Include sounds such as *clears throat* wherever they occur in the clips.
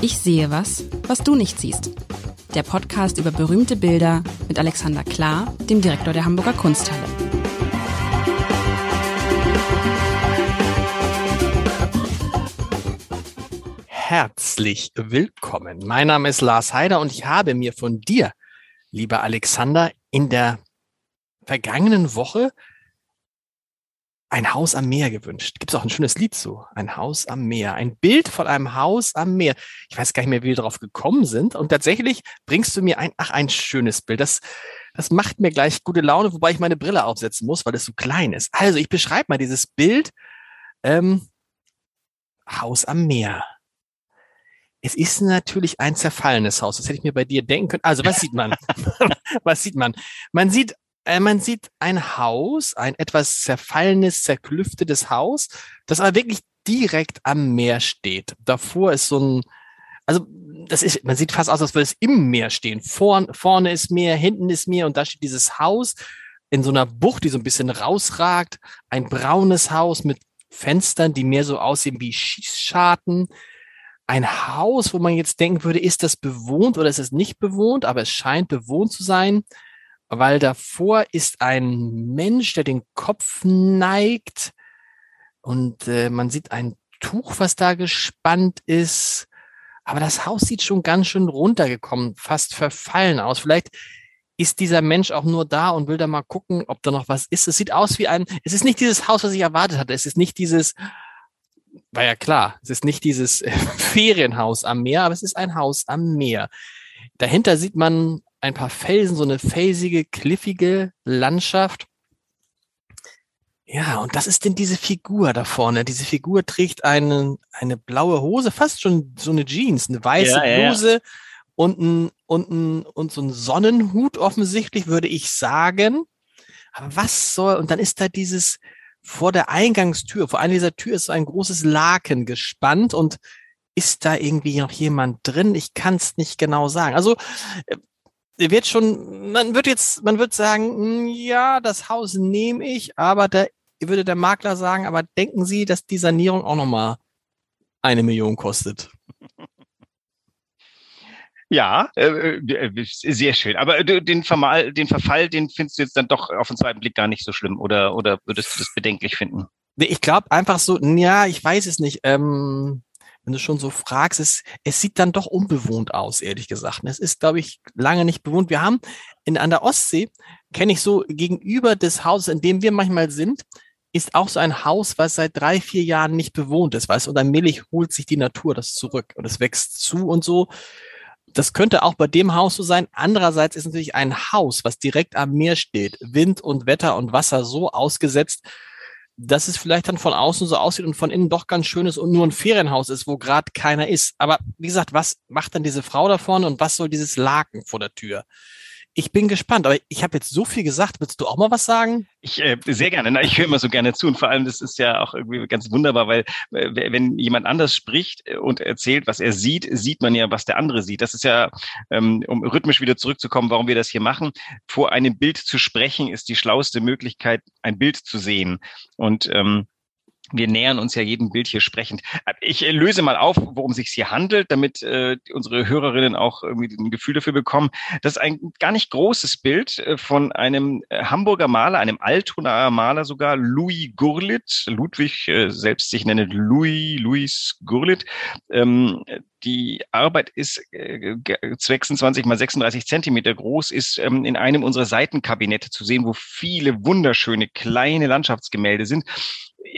Ich sehe was, was du nicht siehst. Der Podcast über berühmte Bilder mit Alexander Klar, dem Direktor der Hamburger Kunsthalle. Herzlich willkommen. Mein Name ist Lars Heider und ich habe mir von dir, lieber Alexander, in der vergangenen Woche ein Haus am Meer gewünscht. Gibt es auch ein schönes Lied zu. Ein Haus am Meer. Ein Bild von einem Haus am Meer. Ich weiß gar nicht mehr, wie wir darauf gekommen sind. Und tatsächlich bringst du mir ein, ach, ein schönes Bild. Das, das macht mir gleich gute Laune, wobei ich meine Brille aufsetzen muss, weil es so klein ist. Also ich beschreibe mal dieses Bild. Ähm, Haus am Meer. Es ist natürlich ein zerfallenes Haus. Das hätte ich mir bei dir denken können. Also was sieht man? *laughs* was sieht man? Man sieht man sieht ein Haus, ein etwas zerfallenes, zerklüftetes Haus, das aber wirklich direkt am Meer steht. Davor ist so ein, also das ist, man sieht fast aus, als würde es im Meer stehen. Vorn, vorne ist Meer, hinten ist Meer und da steht dieses Haus in so einer Bucht, die so ein bisschen rausragt. Ein braunes Haus mit Fenstern, die mehr so aussehen wie Schießscharten. Ein Haus, wo man jetzt denken würde, ist das bewohnt oder ist es nicht bewohnt, aber es scheint bewohnt zu sein weil davor ist ein Mensch, der den Kopf neigt und äh, man sieht ein Tuch, was da gespannt ist. Aber das Haus sieht schon ganz schön runtergekommen, fast verfallen aus. Vielleicht ist dieser Mensch auch nur da und will da mal gucken, ob da noch was ist. Es sieht aus wie ein, es ist nicht dieses Haus, was ich erwartet hatte. Es ist nicht dieses, war ja klar, es ist nicht dieses *laughs* Ferienhaus am Meer, aber es ist ein Haus am Meer. Dahinter sieht man ein paar Felsen, so eine felsige, cliffige Landschaft. Ja, und das ist denn diese Figur da vorne. Diese Figur trägt eine, eine blaue Hose, fast schon so eine Jeans, eine weiße ja, ja, Bluse ja. und ein, und ein, und so ein Sonnenhut offensichtlich, würde ich sagen. Aber was soll, und dann ist da dieses, vor der Eingangstür, vor einer dieser Tür ist so ein großes Laken gespannt und ist da irgendwie noch jemand drin? Ich kann es nicht genau sagen. Also äh, wird schon, man wird jetzt, man wird sagen, hm, ja, das Haus nehme ich, aber da würde der Makler sagen, aber denken Sie, dass die Sanierung auch nochmal eine Million kostet? *laughs* Ja, äh, äh, sehr schön. Aber den, Vermal, den Verfall, den findest du jetzt dann doch auf den zweiten Blick gar nicht so schlimm oder, oder würdest du das bedenklich finden? Ich glaube einfach so, ja, ich weiß es nicht. Ähm, wenn du schon so fragst, es, es sieht dann doch unbewohnt aus, ehrlich gesagt. Es ist, glaube ich, lange nicht bewohnt. Wir haben in, an der Ostsee, kenne ich so gegenüber des Hauses, in dem wir manchmal sind, ist auch so ein Haus, was seit drei, vier Jahren nicht bewohnt ist, weißt du, und allmählich holt sich die Natur das zurück und es wächst zu und so. Das könnte auch bei dem Haus so sein. Andererseits ist natürlich ein Haus, was direkt am Meer steht, Wind und Wetter und Wasser so ausgesetzt, dass es vielleicht dann von außen so aussieht und von innen doch ganz schön ist und nur ein Ferienhaus ist, wo gerade keiner ist. Aber wie gesagt, was macht dann diese Frau da vorne und was soll dieses Laken vor der Tür? Ich bin gespannt, aber ich habe jetzt so viel gesagt. Willst du auch mal was sagen? Ich äh, sehr gerne. Na, ich höre immer so gerne zu und vor allem das ist ja auch irgendwie ganz wunderbar, weil äh, wenn jemand anders spricht und erzählt, was er sieht, sieht man ja, was der andere sieht. Das ist ja, ähm, um rhythmisch wieder zurückzukommen, warum wir das hier machen. Vor einem Bild zu sprechen ist die schlauste Möglichkeit, ein Bild zu sehen. Und ähm, wir nähern uns ja jedem Bild hier sprechend. Ich äh, löse mal auf, worum es sich hier handelt, damit äh, unsere Hörerinnen auch irgendwie ein Gefühl dafür bekommen. Das ist ein gar nicht großes Bild äh, von einem äh, Hamburger Maler, einem Altonaer Maler sogar, Louis Gurlit, Ludwig äh, selbst sich nennt Louis, Louis Gurlit. Ähm, die Arbeit ist äh, 26 mal 36 Zentimeter groß, ist ähm, in einem unserer Seitenkabinette zu sehen, wo viele wunderschöne kleine Landschaftsgemälde sind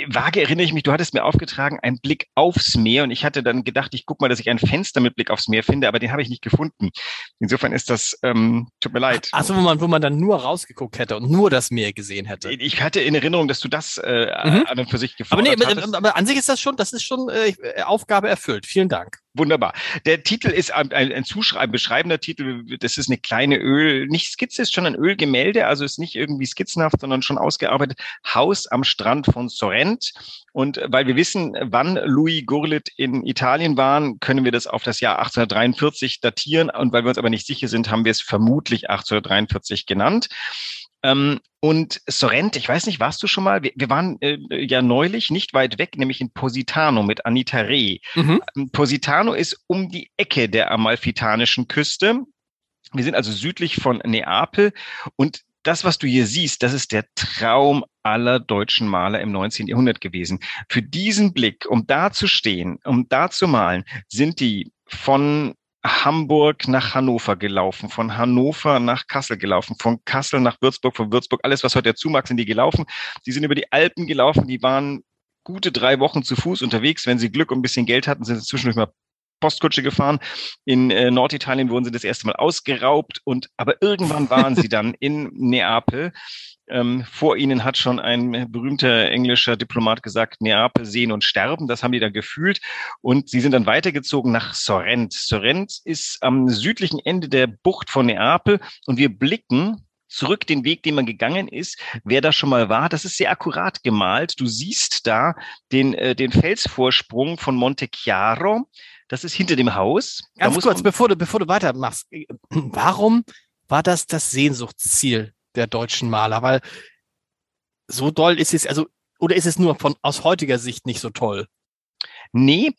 vage erinnere ich mich, du hattest mir aufgetragen, ein Blick aufs Meer und ich hatte dann gedacht, ich guck mal, dass ich ein Fenster mit Blick aufs Meer finde, aber den habe ich nicht gefunden. Insofern ist das, ähm, tut mir leid. Achso, wo man, wo man dann nur rausgeguckt hätte und nur das Meer gesehen hätte. Ich hatte in Erinnerung, dass du das äh, mhm. an und für sich gefunden hast. Aber nee, aber an sich ist das schon, das ist schon äh, Aufgabe erfüllt. Vielen Dank. Wunderbar. Der Titel ist ein, ein Zuschreiben, beschreibender Titel. Das ist eine kleine Öl, nicht Skizze, ist schon ein Ölgemälde, also ist nicht irgendwie skizzenhaft, sondern schon ausgearbeitet. Haus am Strand von Sorrent. Und weil wir wissen, wann Louis Gurlit in Italien waren, können wir das auf das Jahr 1843 datieren. Und weil wir uns aber nicht sicher sind, haben wir es vermutlich 1843 genannt. Ähm, und Sorrent, ich weiß nicht, warst du schon mal? Wir, wir waren äh, ja neulich nicht weit weg, nämlich in Positano mit Anita Reh. Mhm. Ähm, Positano ist um die Ecke der amalfitanischen Küste. Wir sind also südlich von Neapel und das, was du hier siehst, das ist der Traum aller deutschen Maler im 19. Jahrhundert gewesen. Für diesen Blick, um da zu stehen, um da zu malen, sind die von Hamburg nach Hannover gelaufen, von Hannover nach Kassel gelaufen, von Kassel nach Würzburg, von Würzburg, alles, was heute dazu mag, sind die gelaufen. Die sind über die Alpen gelaufen, die waren gute drei Wochen zu Fuß unterwegs. Wenn sie Glück und ein bisschen Geld hatten, sind sie zwischendurch mal Postkutsche gefahren. In äh, Norditalien wurden sie das erste Mal ausgeraubt und aber irgendwann waren sie dann in Neapel ähm, vor ihnen hat schon ein berühmter englischer Diplomat gesagt, Neapel sehen und sterben. Das haben die dann gefühlt. Und sie sind dann weitergezogen nach Sorrent. Sorrent ist am südlichen Ende der Bucht von Neapel und wir blicken zurück den Weg, den man gegangen ist. Wer da schon mal war, das ist sehr akkurat gemalt. Du siehst da den, äh, den Felsvorsprung von Monte Chiaro. Das ist hinter dem Haus. Ganz kurz, bevor du, bevor du weitermachst. *clears throat* Warum war das das Sehnsuchtsziel der deutschen Maler, weil so doll ist es, also, oder ist es nur von, aus heutiger Sicht nicht so toll? Nee,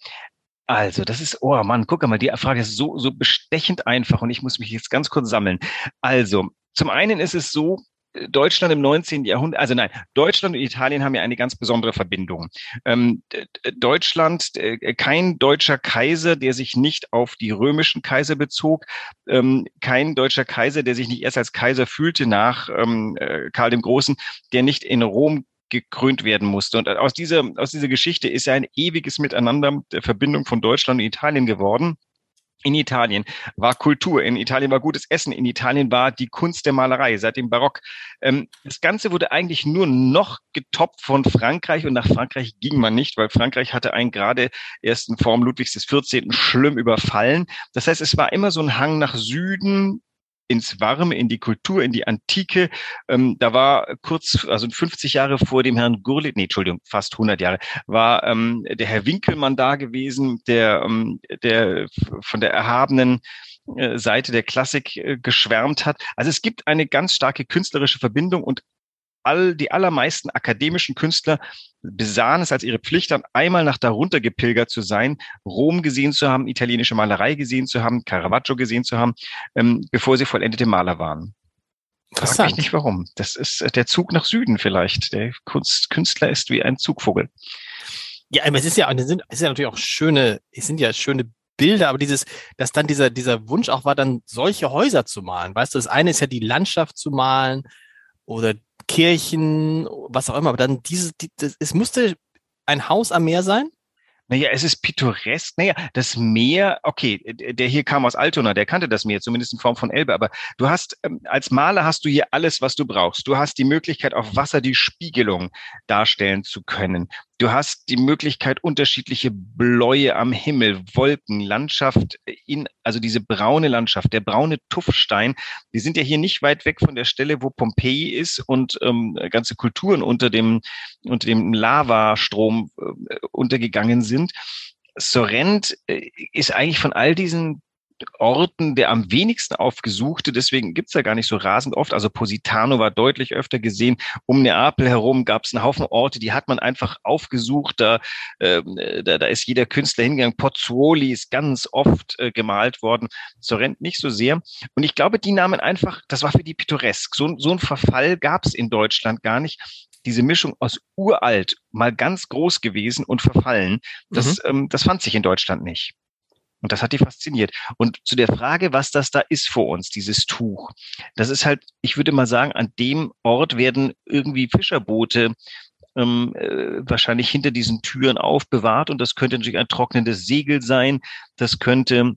also, das ist, oh Mann, guck mal, die Frage ist so, so bestechend einfach und ich muss mich jetzt ganz kurz sammeln. Also, zum einen ist es so, Deutschland im 19. Jahrhundert, also nein, Deutschland und Italien haben ja eine ganz besondere Verbindung. Ähm, Deutschland, äh, kein deutscher Kaiser, der sich nicht auf die römischen Kaiser bezog, ähm, kein deutscher Kaiser, der sich nicht erst als Kaiser fühlte nach ähm, äh, Karl dem Großen, der nicht in Rom gekrönt werden musste. Und aus dieser, aus dieser Geschichte ist ja ein ewiges Miteinander der Verbindung von Deutschland und Italien geworden. In Italien war Kultur, in Italien war gutes Essen, in Italien war die Kunst der Malerei seit dem Barock. Ähm, das Ganze wurde eigentlich nur noch getoppt von Frankreich und nach Frankreich ging man nicht, weil Frankreich hatte einen gerade ersten Form Ludwigs XIV. schlimm überfallen. Das heißt, es war immer so ein Hang nach Süden, ins Warme, in die Kultur, in die Antike. Ähm, da war kurz, also 50 Jahre vor dem Herrn Gurlitt, nee, Entschuldigung, fast 100 Jahre, war ähm, der Herr Winkelmann da gewesen, der, ähm, der von der erhabenen äh, Seite der Klassik äh, geschwärmt hat. Also es gibt eine ganz starke künstlerische Verbindung und all, die allermeisten akademischen Künstler besahen es als ihre Pflicht an, einmal nach darunter gepilgert zu sein, Rom gesehen zu haben, italienische Malerei gesehen zu haben, Caravaggio gesehen zu haben, ähm, bevor sie vollendete Maler waren. Frag mich nicht warum. Das ist der Zug nach Süden vielleicht. Der Kunst, Künstler ist wie ein Zugvogel. Ja, aber es ist ja, es sind, es ist ja natürlich auch schöne, es sind ja schöne Bilder, aber dieses, dass dann dieser, dieser Wunsch auch war, dann solche Häuser zu malen. Weißt du, das eine ist ja die Landschaft zu malen oder Kirchen, was auch immer, aber dann diese, die, das, es musste ein Haus am Meer sein? Naja, es ist pittoresk. Naja, das Meer, okay, der hier kam aus Altona, der kannte das Meer, zumindest in Form von Elbe. Aber du hast, ähm, als Maler hast du hier alles, was du brauchst. Du hast die Möglichkeit, auf Wasser die Spiegelung darstellen zu können. Du hast die Möglichkeit, unterschiedliche Bläue am Himmel, Wolken, Landschaft in, also diese braune Landschaft, der braune Tuffstein. Wir sind ja hier nicht weit weg von der Stelle, wo Pompeji ist und ähm, ganze Kulturen unter dem, unter dem Lavastrom äh, untergegangen sind. Sorrent äh, ist eigentlich von all diesen Orten der am wenigsten aufgesuchte. Deswegen gibt's ja gar nicht so rasend oft. Also Positano war deutlich öfter gesehen. Um Neapel herum gab es einen Haufen Orte, die hat man einfach aufgesucht. Da, äh, da, da ist jeder Künstler hingegangen. Pozzuoli ist ganz oft äh, gemalt worden. Sorrent nicht so sehr. Und ich glaube, die nahmen einfach, das war für die pittoresk. So, so ein Verfall gab's in Deutschland gar nicht diese Mischung aus uralt, mal ganz groß gewesen und verfallen, das, mhm. ähm, das fand sich in Deutschland nicht. Und das hat die fasziniert. Und zu der Frage, was das da ist vor uns, dieses Tuch, das ist halt, ich würde mal sagen, an dem Ort werden irgendwie Fischerboote ähm, äh, wahrscheinlich hinter diesen Türen aufbewahrt. Und das könnte natürlich ein trocknendes Segel sein. Das könnte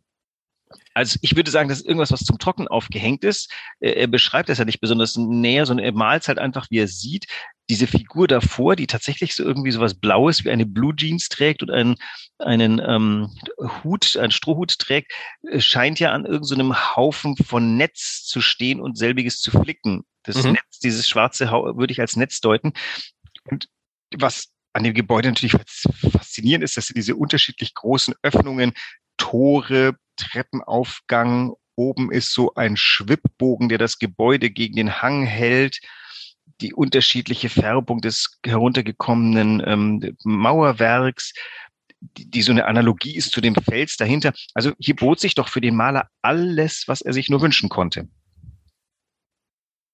also ich würde sagen, das ist irgendwas, was zum Trocknen aufgehängt ist. Er beschreibt das ja nicht besonders näher, sondern er malt halt einfach, wie er sieht. Diese Figur davor, die tatsächlich so irgendwie so was Blaues wie eine Blue Jeans trägt und einen, einen ähm, Hut, einen Strohhut trägt, äh, scheint ja an irgendeinem so Haufen von Netz zu stehen und selbiges zu flicken. Das mhm. Netz, dieses schwarze Hau würde ich als Netz deuten. Und was an dem Gebäude natürlich faszinierend ist, dass diese unterschiedlich großen Öffnungen, Tore, Treppenaufgang Oben ist so ein Schwibbogen, der das Gebäude gegen den Hang hält. Die unterschiedliche Färbung des heruntergekommenen ähm, Mauerwerks, die, die so eine Analogie ist zu dem Fels dahinter. Also hier bot sich doch für den Maler alles, was er sich nur wünschen konnte.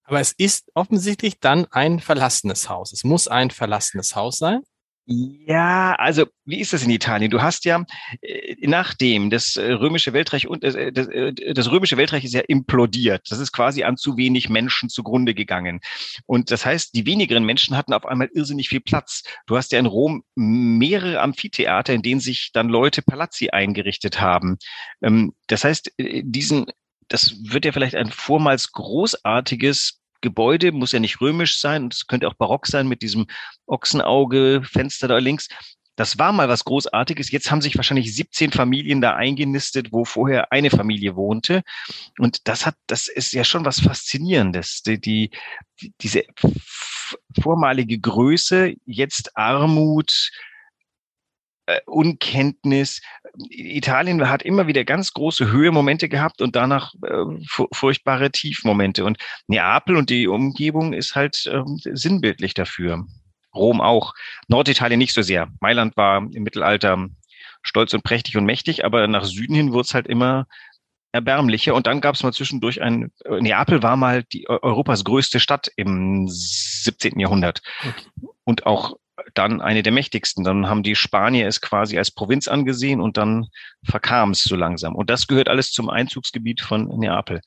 Aber es ist offensichtlich dann ein verlassenes Haus. Es muss ein verlassenes Haus sein. Ja, also wie ist das in Italien? Du hast ja äh, nachdem das äh, römische Weltreich und äh, das, das römische Weltreich ist ja implodiert. Das ist quasi an zu wenig Menschen zugrunde gegangen. Und das heißt, die wenigeren Menschen hatten auf einmal irrsinnig viel Platz. Du hast ja in Rom mehrere Amphitheater, in denen sich dann Leute Palazzi eingerichtet haben. Ähm, das heißt, diesen das wird ja vielleicht ein vormals großartiges Gebäude, muss ja nicht römisch sein, es könnte auch barock sein mit diesem Ochsenauge, Fenster da links. Das war mal was Großartiges. Jetzt haben sich wahrscheinlich 17 Familien da eingenistet, wo vorher eine Familie wohnte. Und das hat, das ist ja schon was Faszinierendes. Die, die, diese vormalige Größe, jetzt Armut, Unkenntnis. Italien hat immer wieder ganz große Höhemomente gehabt und danach äh, furchtbare Tiefmomente. Und Neapel und die Umgebung ist halt äh, sinnbildlich dafür. Rom auch. Norditalien nicht so sehr. Mailand war im Mittelalter stolz und prächtig und mächtig, aber nach Süden hin wurde es halt immer erbärmlicher. Und dann gab es mal zwischendurch ein, Neapel war mal die Europas größte Stadt im 17. Jahrhundert. Und auch dann eine der mächtigsten. Dann haben die Spanier es quasi als Provinz angesehen und dann verkam es so langsam. Und das gehört alles zum Einzugsgebiet von Neapel.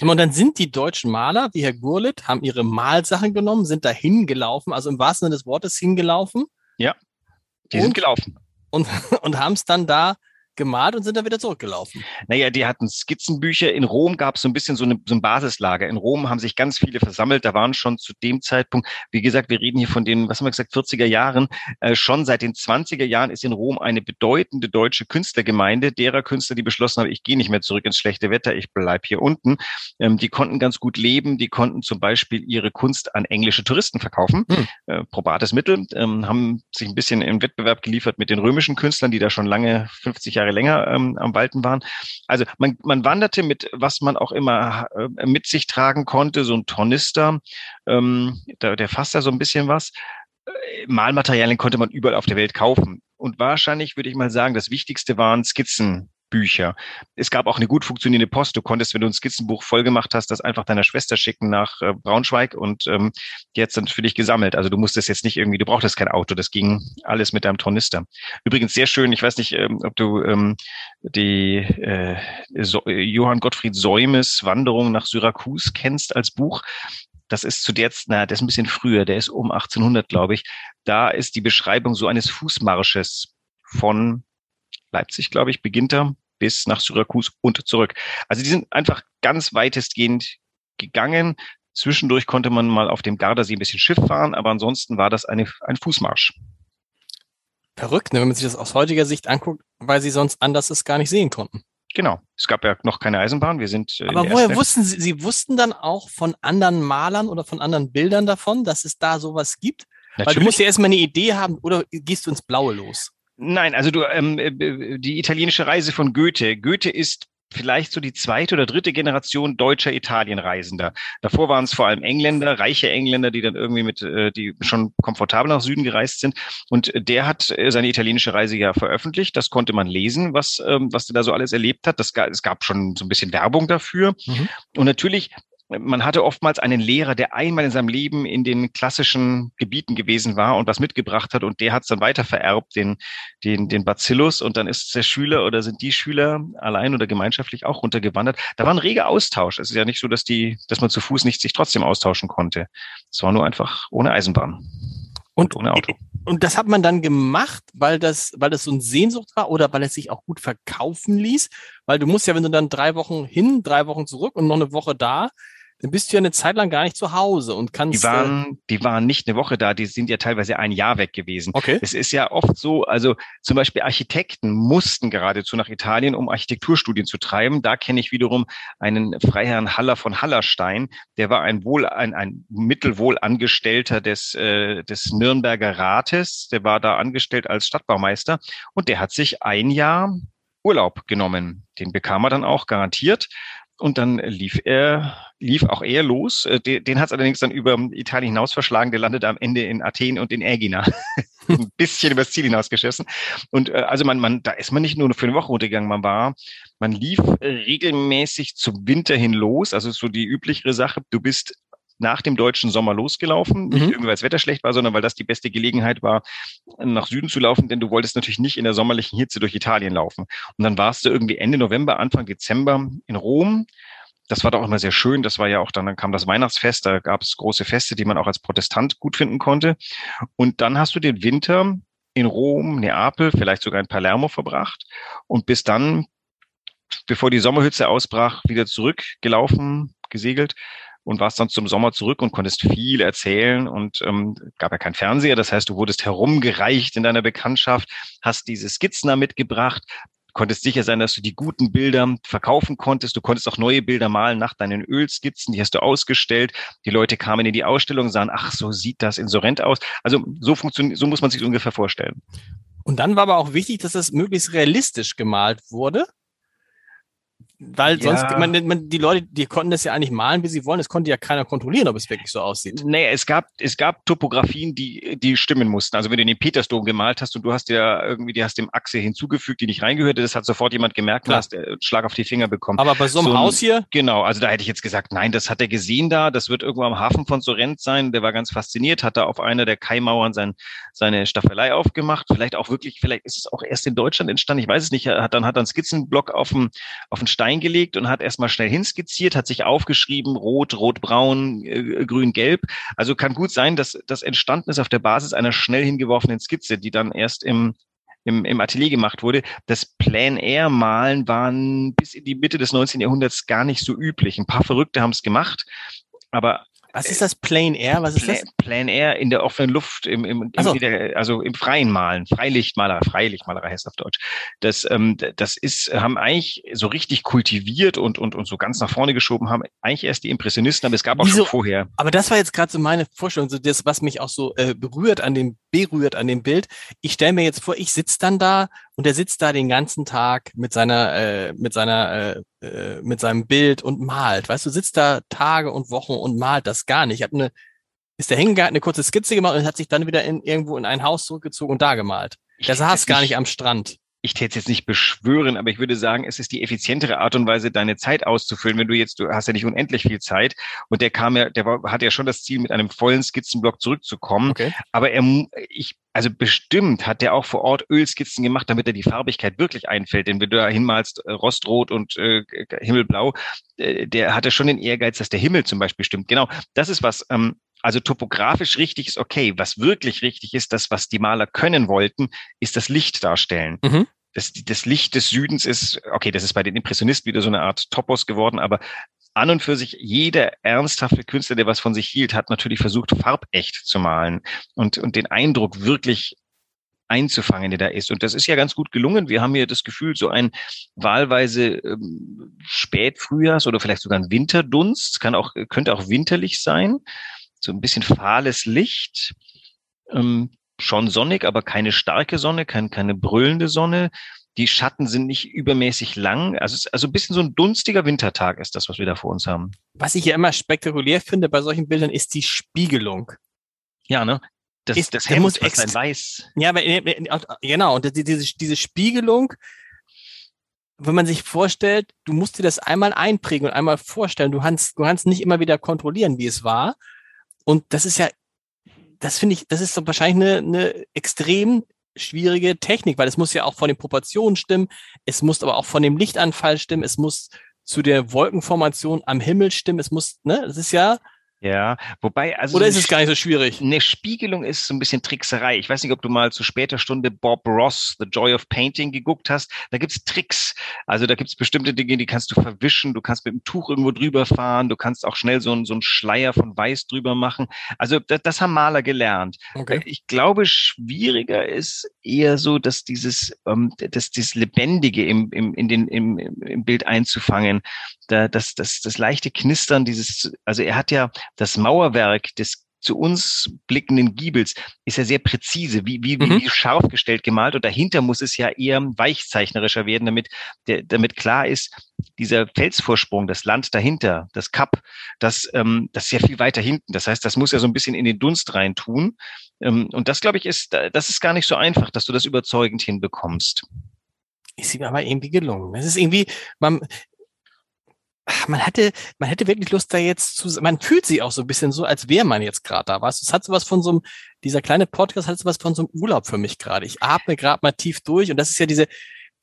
Und dann sind die deutschen Maler, wie Herr Gurlitt, haben ihre Malsachen genommen, sind da hingelaufen, also im wahrsten Sinne des Wortes hingelaufen. Ja, die und, sind gelaufen. Und, *laughs* und haben es dann da gemalt und sind dann wieder zurückgelaufen. Naja, die hatten Skizzenbücher. In Rom gab es so ein bisschen so, eine, so ein Basislager. In Rom haben sich ganz viele versammelt. Da waren schon zu dem Zeitpunkt, wie gesagt, wir reden hier von den, was haben wir gesagt, 40er Jahren. Äh, schon seit den 20er Jahren ist in Rom eine bedeutende deutsche Künstlergemeinde, derer Künstler, die beschlossen haben, ich gehe nicht mehr zurück ins schlechte Wetter, ich bleib hier unten. Ähm, die konnten ganz gut leben. Die konnten zum Beispiel ihre Kunst an englische Touristen verkaufen. Hm. Äh, probates Mittel. Ähm, haben sich ein bisschen im Wettbewerb geliefert mit den römischen Künstlern, die da schon lange 50 Jahre Jahre länger ähm, am Walten waren. Also man, man wanderte mit, was man auch immer äh, mit sich tragen konnte, so ein Tornister, ähm, der, der fasst da so ein bisschen was. Äh, Malmaterialien konnte man überall auf der Welt kaufen. Und wahrscheinlich würde ich mal sagen, das Wichtigste waren Skizzen Bücher. Es gab auch eine gut funktionierende Post. Du konntest, wenn du ein Skizzenbuch vollgemacht hast, das einfach deiner Schwester schicken nach äh, Braunschweig und ähm, die hat dann für dich gesammelt. Also du musstest jetzt nicht irgendwie, du brauchtest kein Auto, das ging alles mit deinem Tornister. Übrigens sehr schön, ich weiß nicht, ähm, ob du ähm, die äh, Johann Gottfried Säumes Wanderung nach Syrakus kennst als Buch. Das ist zu der, na, der ist ein bisschen früher, der ist um 1800, glaube ich. Da ist die Beschreibung so eines Fußmarsches von Leipzig, glaube ich, beginnt er bis nach Syrakus und zurück. Also die sind einfach ganz weitestgehend gegangen. Zwischendurch konnte man mal auf dem Gardasee ein bisschen Schiff fahren, aber ansonsten war das eine, ein Fußmarsch. Verrückt, ne, wenn man sich das aus heutiger Sicht anguckt, weil sie sonst anders es gar nicht sehen konnten. Genau. Es gab ja noch keine Eisenbahn. Wir sind. Äh, aber woher wussten Sie, Sie wussten dann auch von anderen Malern oder von anderen Bildern davon, dass es da sowas gibt? Natürlich. Weil du musst ja erstmal eine Idee haben oder gehst du ins Blaue los? Nein, also du, ähm, äh, die italienische Reise von Goethe. Goethe ist vielleicht so die zweite oder dritte Generation deutscher Italienreisender. Davor waren es vor allem Engländer, reiche Engländer, die dann irgendwie mit, äh, die schon komfortabel nach Süden gereist sind. Und der hat äh, seine italienische Reise ja veröffentlicht. Das konnte man lesen, was, ähm, was der da so alles erlebt hat. Das, es gab schon so ein bisschen Werbung dafür. Mhm. Und natürlich man hatte oftmals einen Lehrer, der einmal in seinem Leben in den klassischen Gebieten gewesen war und was mitgebracht hat und der hat es dann weiter vererbt, den, den, den Bacillus und dann ist der Schüler oder sind die Schüler allein oder gemeinschaftlich auch runtergewandert. Da war ein reger Austausch. Es ist ja nicht so, dass die, dass man zu Fuß nicht sich trotzdem austauschen konnte. Es war nur einfach ohne Eisenbahn und, und ohne Auto. Und das hat man dann gemacht, weil das, weil das so ein Sehnsucht war oder weil es sich auch gut verkaufen ließ? Weil du musst ja, wenn du dann drei Wochen hin, drei Wochen zurück und noch eine Woche da, dann bist du ja eine Zeit lang gar nicht zu Hause und kannst. Die waren, äh, die waren nicht eine Woche da, die sind ja teilweise ein Jahr weg gewesen. Okay. Es ist ja oft so, also zum Beispiel Architekten mussten geradezu nach Italien, um Architekturstudien zu treiben. Da kenne ich wiederum einen Freiherrn Haller von Hallerstein, der war ein wohl, ein, ein Mittelwohlangestellter des, äh, des Nürnberger Rates, der war da angestellt als Stadtbaumeister und der hat sich ein Jahr Urlaub genommen. Den bekam er dann auch garantiert und dann lief er, lief auch er los. Äh, den, hat es allerdings dann über Italien hinaus verschlagen. Der landete am Ende in Athen und in Ägina. *laughs* Ein bisschen übers Ziel hinausgeschossen. Und äh, also man, man, da ist man nicht nur für eine Woche runtergegangen, man war, man lief regelmäßig zum Winter hin los. Also so die üblichere Sache. Du bist nach dem deutschen Sommer losgelaufen. Nicht mhm. irgendwie, weil das Wetter schlecht war, sondern weil das die beste Gelegenheit war, nach Süden zu laufen, denn du wolltest natürlich nicht in der sommerlichen Hitze durch Italien laufen. Und dann warst du irgendwie Ende November, Anfang Dezember in Rom. Das war doch immer sehr schön. Das war ja auch dann, dann kam das Weihnachtsfest, da gab es große Feste, die man auch als Protestant gut finden konnte. Und dann hast du den Winter in Rom, Neapel, vielleicht sogar in Palermo verbracht und bis dann, bevor die Sommerhütze ausbrach, wieder zurückgelaufen, gesegelt und warst dann zum Sommer zurück und konntest viel erzählen und ähm, gab ja kein Fernseher. Das heißt, du wurdest herumgereicht in deiner Bekanntschaft, hast diese Skizzen da mitgebracht, konntest sicher sein, dass du die guten Bilder verkaufen konntest. Du konntest auch neue Bilder malen nach deinen Ölskizzen, die hast du ausgestellt. Die Leute kamen in die Ausstellung, sahen, ach, so sieht das in Sorrent aus. Also so funktioniert, so muss man sich ungefähr vorstellen. Und dann war aber auch wichtig, dass es möglichst realistisch gemalt wurde. Weil sonst, ja. man, man, die Leute, die konnten das ja eigentlich malen, wie sie wollen. Es konnte ja keiner kontrollieren, ob es wirklich so aussieht. Nee, es gab, es gab Topografien, die, die stimmen mussten. Also wenn du den Petersdom gemalt hast und du hast ja irgendwie, die hast dem Achse hinzugefügt, die nicht reingehörte, das hat sofort jemand gemerkt und hast äh, Schlag auf die Finger bekommen. Aber bei so einem so Haus hier? Genau, also da hätte ich jetzt gesagt, nein, das hat er gesehen da, das wird irgendwo am Hafen von Sorrent sein. Der war ganz fasziniert, hat da auf einer der Kaimauern sein, seine Staffelei aufgemacht. Vielleicht auch wirklich, vielleicht ist es auch erst in Deutschland entstanden, ich weiß es nicht, er hat dann hat dann Skizzenblock auf dem, auf den Stein eingelegt und hat erstmal schnell hinskizziert, hat sich aufgeschrieben, rot, rot-braun, äh, grün-gelb. Also kann gut sein, dass das entstanden ist auf der Basis einer schnell hingeworfenen Skizze, die dann erst im im, im Atelier gemacht wurde. Das Plan-Air-Malen waren bis in die Mitte des 19. Jahrhunderts gar nicht so üblich. Ein paar Verrückte haben es gemacht, aber was ist das Plain Air? Was ist Pla das? Plain Air in der offenen Luft, im, im, so. der, also im freien Malen, Freilichtmalerei, Freilichtmalerei heißt auf Deutsch. Das, ähm, das ist, haben eigentlich so richtig kultiviert und, und, und so ganz nach vorne geschoben haben, eigentlich erst die Impressionisten, aber es gab auch Wieso? schon vorher. Aber das war jetzt gerade so meine Vorstellung, so das, was mich auch so äh, berührt an dem, berührt an dem Bild. Ich stelle mir jetzt vor, ich sitze dann da und er sitzt da den ganzen Tag mit seiner, äh, mit seiner, äh, äh, mit seinem Bild und malt. Weißt du, sitzt da Tage und Wochen und malt das gar nicht. Hat eine, ist der hingegangen, eine kurze Skizze gemacht und hat sich dann wieder in, irgendwo in ein Haus zurückgezogen und da gemalt. Der saß gar nicht am Strand ich täte es jetzt nicht beschwören, aber ich würde sagen, es ist die effizientere Art und Weise, deine Zeit auszufüllen. Wenn du jetzt, du hast ja nicht unendlich viel Zeit und der kam ja, der war, hat ja schon das Ziel, mit einem vollen Skizzenblock zurückzukommen. Okay. Aber er, ich, also bestimmt hat der auch vor Ort Ölskizzen gemacht, damit er die Farbigkeit wirklich einfällt. Denn wenn du da hinmalst, äh, Rostrot und äh, Himmelblau, äh, der hatte schon den Ehrgeiz, dass der Himmel zum Beispiel stimmt. Genau, das ist was, ähm, also topografisch richtig ist okay. Was wirklich richtig ist, das, was die Maler können wollten, ist das Licht darstellen. Mhm. Das, das Licht des Südens ist, okay, das ist bei den Impressionisten wieder so eine Art Topos geworden, aber an und für sich jeder ernsthafte Künstler, der was von sich hielt, hat natürlich versucht, farbecht zu malen und, und den Eindruck wirklich einzufangen, der da ist. Und das ist ja ganz gut gelungen. Wir haben hier das Gefühl, so ein wahlweise ähm, Spätfrühjahrs- oder vielleicht sogar ein Winterdunst, kann auch, könnte auch winterlich sein so ein bisschen fahles Licht, ähm, schon sonnig, aber keine starke Sonne, kein, keine brüllende Sonne. Die Schatten sind nicht übermäßig lang. Also, also ein bisschen so ein dunstiger Wintertag ist das, was wir da vor uns haben. Was ich ja immer spektakulär finde bei solchen Bildern, ist die Spiegelung. Ja, ne? Das, ist, das Hemd, muss extra ein Weiß. Ja, aber, genau. Und diese, diese Spiegelung, wenn man sich vorstellt, du musst dir das einmal einprägen und einmal vorstellen. Du kannst, du kannst nicht immer wieder kontrollieren, wie es war. Und das ist ja, das finde ich, das ist so wahrscheinlich eine, eine extrem schwierige Technik, weil es muss ja auch von den Proportionen stimmen, es muss aber auch von dem Lichtanfall stimmen, es muss zu der Wolkenformation am Himmel stimmen, es muss, ne, das ist ja, ja, wobei, also. Oder ist es gar nicht so schwierig? Eine Spiegelung ist so ein bisschen Trickserei. Ich weiß nicht, ob du mal zu später Stunde Bob Ross, The Joy of Painting geguckt hast. Da gibt's Tricks. Also da gibt's bestimmte Dinge, die kannst du verwischen. Du kannst mit dem Tuch irgendwo drüber fahren. Du kannst auch schnell so, ein, so einen Schleier von Weiß drüber machen. Also das, das haben Maler gelernt. Okay. Ich glaube, schwieriger ist eher so, dass dieses, ähm, dass dieses Lebendige im, im, in den, im, im Bild einzufangen. Da, das, das, das leichte Knistern, dieses, also er hat ja das Mauerwerk des zu uns blickenden Giebels ist ja sehr präzise, wie, wie, mhm. wie scharf gestellt gemalt und dahinter muss es ja eher weichzeichnerischer werden, damit, der, damit klar ist, dieser Felsvorsprung, das Land dahinter, das Kap, das, ähm, das ist ja viel weiter hinten. Das heißt, das muss ja so ein bisschen in den Dunst rein tun. Ähm, und das, glaube ich, ist, das ist gar nicht so einfach, dass du das überzeugend hinbekommst ist ihm aber irgendwie gelungen. Es ist irgendwie, man, man hatte, man hätte wirklich Lust da jetzt zu, man fühlt sich auch so ein bisschen so, als wäre man jetzt gerade da, was? Es hat sowas von so einem, dieser kleine Podcast hat sowas von so einem Urlaub für mich gerade. Ich atme gerade mal tief durch und das ist ja diese,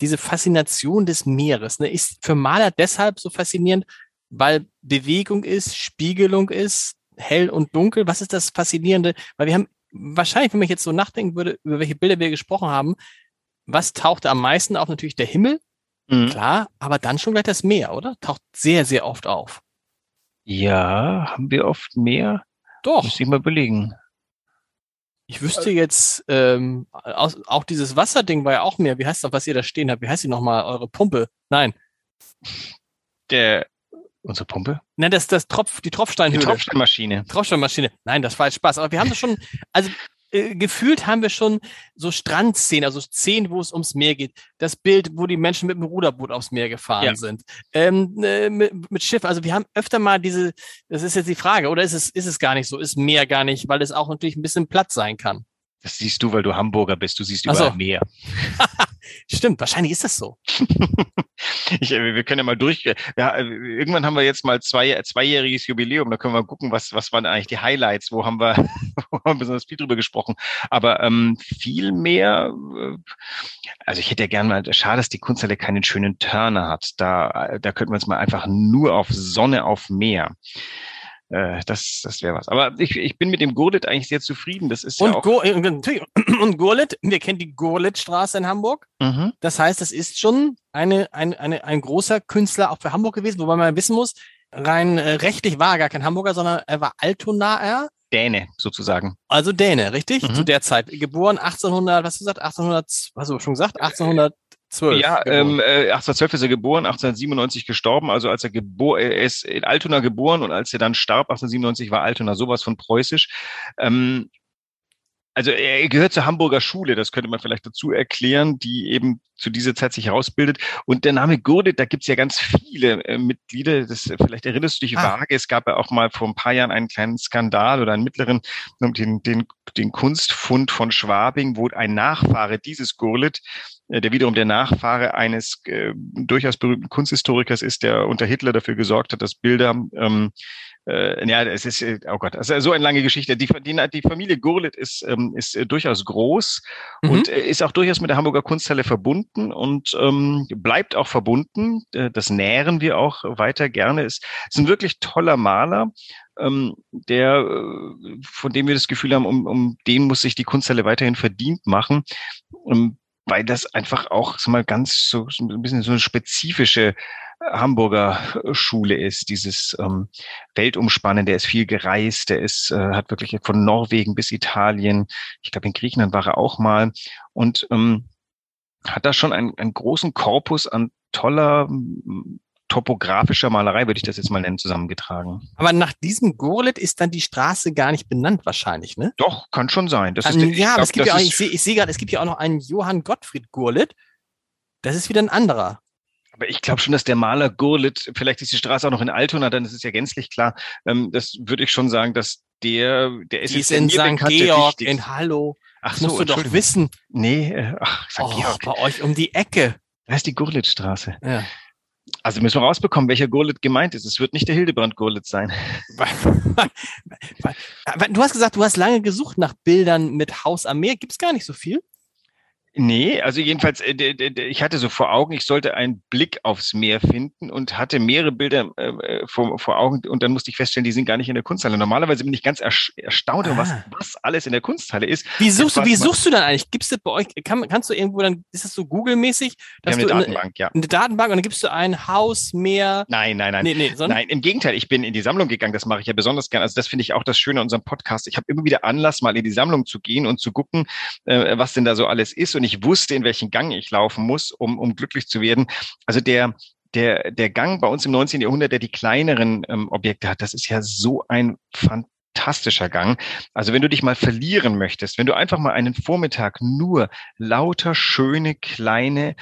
diese Faszination des Meeres, ne, ist für Maler deshalb so faszinierend, weil Bewegung ist, Spiegelung ist, hell und dunkel. Was ist das Faszinierende? Weil wir haben wahrscheinlich, wenn man jetzt so nachdenken würde, über welche Bilder wir gesprochen haben, was tauchte am meisten auf? Natürlich der Himmel, Mhm. Klar, aber dann schon gleich das Meer, oder? Taucht sehr, sehr oft auf. Ja, haben wir oft mehr? Doch. Muss ich mal belegen. Ich wüsste jetzt, ähm, auch, auch dieses Wasserding war ja auch mehr. Wie heißt das, was ihr da stehen habt? Wie heißt die nochmal? Eure Pumpe? Nein. Der, unsere Pumpe? Nein, das, das Tropf, die Tropfsteinhöhle. Die Tropfsteinmaschine. Tropfsteinmaschine. Nein, das war jetzt Spaß. Aber wir haben das schon, also äh, gefühlt haben wir schon so Strandszenen, also Szenen, wo es ums Meer geht. Das Bild, wo die Menschen mit dem Ruderboot aufs Meer gefahren ja. sind. Ähm, äh, mit, mit Schiff. Also wir haben öfter mal diese, das ist jetzt die Frage, oder ist es, ist es gar nicht so? Ist Meer gar nicht, weil es auch natürlich ein bisschen Platz sein kann? Das siehst du, weil du Hamburger bist. Du siehst überall so. Meer. *laughs* Stimmt, wahrscheinlich ist das so. *laughs* ich, äh, wir können ja mal durch. Ja, äh, irgendwann haben wir jetzt mal zwei, zweijähriges Jubiläum. Da können wir gucken, was, was waren eigentlich die Highlights? Wo haben wir, *laughs* wo haben wir besonders viel drüber gesprochen? Aber ähm, viel mehr. Äh, also ich hätte ja gern mal. Schade, dass die Kunsthalle keinen schönen Turner hat. Da, da könnten wir uns mal einfach nur auf Sonne auf Meer. Äh, das, das wäre was. Aber ich, ich bin mit dem Gurlit eigentlich sehr zufrieden. Das ist und, ja auch Go und *clears throat* Gurlit, wir kennen die Gurlitstraße in Hamburg. Mhm. Das heißt, das ist schon eine, eine, eine, ein großer Künstler auch für Hamburg gewesen, wobei man wissen muss, rein äh, rechtlich war er gar kein Hamburger, sondern er war Altonaer. Däne sozusagen. Also Däne, richtig? Mhm. Zu der Zeit. Geboren 1800, was hast du gesagt? 1800, was hast du schon gesagt? 1800 12. Ja, ähm, äh, 1812 ist er geboren, 1897 gestorben. Also als er geboren, er ist in Altona geboren und als er dann starb, 1897 war Altona sowas von preußisch. Ähm, also er gehört zur Hamburger Schule, das könnte man vielleicht dazu erklären, die eben zu dieser Zeit sich herausbildet. Und der Name Gurdet, da gibt's ja ganz viele äh, Mitglieder. Das vielleicht erinnerst du dich ah. vage. Es gab ja auch mal vor ein paar Jahren einen kleinen Skandal oder einen mittleren, den, den, den Kunstfund von Schwabing, wo ein Nachfahre dieses Gurlit äh, der wiederum der Nachfahre eines äh, durchaus berühmten Kunsthistorikers ist, der unter Hitler dafür gesorgt hat, dass Bilder ähm, äh, ja, es ist, äh, oh Gott, ist so eine lange Geschichte. Die, die, die Familie Gurlit ist, ähm, ist äh, durchaus groß mhm. und äh, ist auch durchaus mit der Hamburger Kunsthalle verbunden und ähm, bleibt auch verbunden. Äh, das nähren wir auch weiter gerne. Es ist ein wirklich toller Maler, ähm, der, äh, von dem wir das Gefühl haben, um, um den muss sich die Kunsthalle weiterhin verdient machen. Weil das einfach auch mal ganz so, so ein bisschen so eine spezifische Hamburger Schule ist, dieses ähm, Weltumspannen, der ist viel gereist, der ist, äh, hat wirklich von Norwegen bis Italien, ich glaube in Griechenland war er auch mal. Und ähm, hat da schon einen, einen großen Korpus an toller topografischer Malerei, würde ich das jetzt mal nennen, zusammengetragen. Aber nach diesem Gorlet ist dann die Straße gar nicht benannt wahrscheinlich, ne? Doch, kann schon sein. Das ist, ja, aber es gibt ja auch, ich sehe ich seh gerade, es gibt ja auch noch einen Johann Gottfried Gurlit. Das ist wieder ein anderer. Aber ich glaube schon, dass der Maler Gurlit, vielleicht ist die Straße auch noch in Altona, dann ist es ja gänzlich klar. Ähm, das würde ich schon sagen, dass der, der ist, die ist in St. Georg, in Hallo. Ach das so, musst du doch wissen. Nee, äh, ach, St. Oh, Georg. Bei euch um die Ecke. Da ist die Gurlitstraße. Ja. Also müssen wir rausbekommen, welcher Gurlit gemeint ist. Es wird nicht der Hildebrand Gurlit sein. *laughs* du hast gesagt, du hast lange gesucht nach Bildern mit Haus am Meer. Gibt es gar nicht so viel? Nee, also jedenfalls, äh, ich hatte so vor Augen, ich sollte einen Blick aufs Meer finden und hatte mehrere Bilder äh, äh, vor, vor Augen und dann musste ich feststellen, die sind gar nicht in der Kunsthalle. Normalerweise bin ich ganz erstaunt, ah. was, was alles in der Kunsthalle ist. Wie suchst du, wie suchst du dann eigentlich? Gibst du bei euch, kann, kannst du irgendwo dann, ist das so Google-mäßig? Haben eine Datenbank, ja. Eine Datenbank und dann gibst du ein Haus, Meer. Nein, nein, nein. Nee, nee, nein, im Gegenteil, ich bin in die Sammlung gegangen, das mache ich ja besonders gern. Also das finde ich auch das Schöne an unserem Podcast. Ich habe immer wieder Anlass, mal in die Sammlung zu gehen und zu gucken, was denn da so alles ist. Und ich wusste, in welchen Gang ich laufen muss, um, um glücklich zu werden. Also der, der, der Gang bei uns im 19. Jahrhundert, der die kleineren ähm, Objekte hat, das ist ja so ein fantastischer Gang. Also wenn du dich mal verlieren möchtest, wenn du einfach mal einen Vormittag nur lauter, schöne, kleine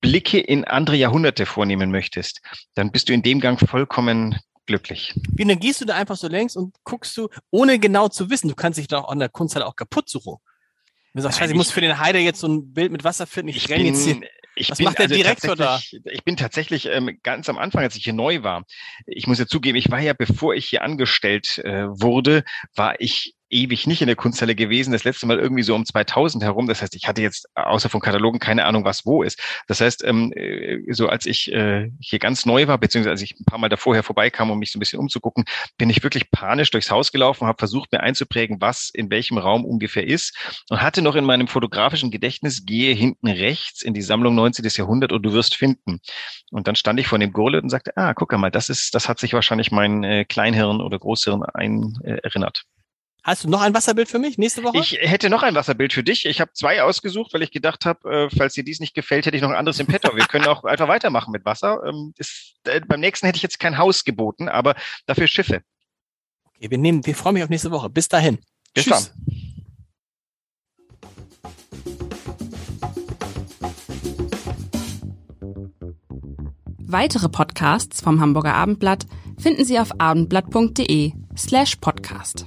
Blicke in andere Jahrhunderte vornehmen möchtest, dann bist du in dem Gang vollkommen glücklich. Wie, dann gehst du da einfach so längs und guckst du, ohne genau zu wissen, du kannst dich doch an der Kunsthalle auch kaputt suchen. Du sagst, scheiße, ich muss für den Heider jetzt so ein Bild mit Wasser finden, ich, ich renne jetzt hier. Ich Was bin, macht der also Direktor da? Ich bin tatsächlich ähm, ganz am Anfang, als ich hier neu war. Ich muss ja zugeben, ich war ja, bevor ich hier angestellt äh, wurde, war ich ewig nicht in der Kunsthalle gewesen. Das letzte Mal irgendwie so um 2000 herum. Das heißt, ich hatte jetzt außer von Katalogen keine Ahnung, was wo ist. Das heißt, ähm, äh, so als ich äh, hier ganz neu war, beziehungsweise als ich ein paar Mal davorher vorbeikam, um mich so ein bisschen umzugucken, bin ich wirklich panisch durchs Haus gelaufen, habe versucht, mir einzuprägen, was in welchem Raum ungefähr ist und hatte noch in meinem fotografischen Gedächtnis, gehe hinten rechts in die Sammlung 19. Jahrhundert und du wirst finden. Und dann stand ich vor dem Gurle und sagte, ah, guck mal, das ist, das hat sich wahrscheinlich mein äh, Kleinhirn oder Großhirn ein, äh, erinnert. Hast du noch ein Wasserbild für mich nächste Woche? Ich hätte noch ein Wasserbild für dich. Ich habe zwei ausgesucht, weil ich gedacht habe, äh, falls dir dies nicht gefällt, hätte ich noch ein anderes im Petto. Wir können auch einfach weitermachen mit Wasser. Ähm, ist, äh, beim nächsten hätte ich jetzt kein Haus geboten, aber dafür Schiffe. Okay, wir nehmen, wir freuen mich auf nächste Woche. Bis dahin. Bis Tschüss. dann. Weitere Podcasts vom Hamburger Abendblatt finden Sie auf abendblatt.de slash podcast.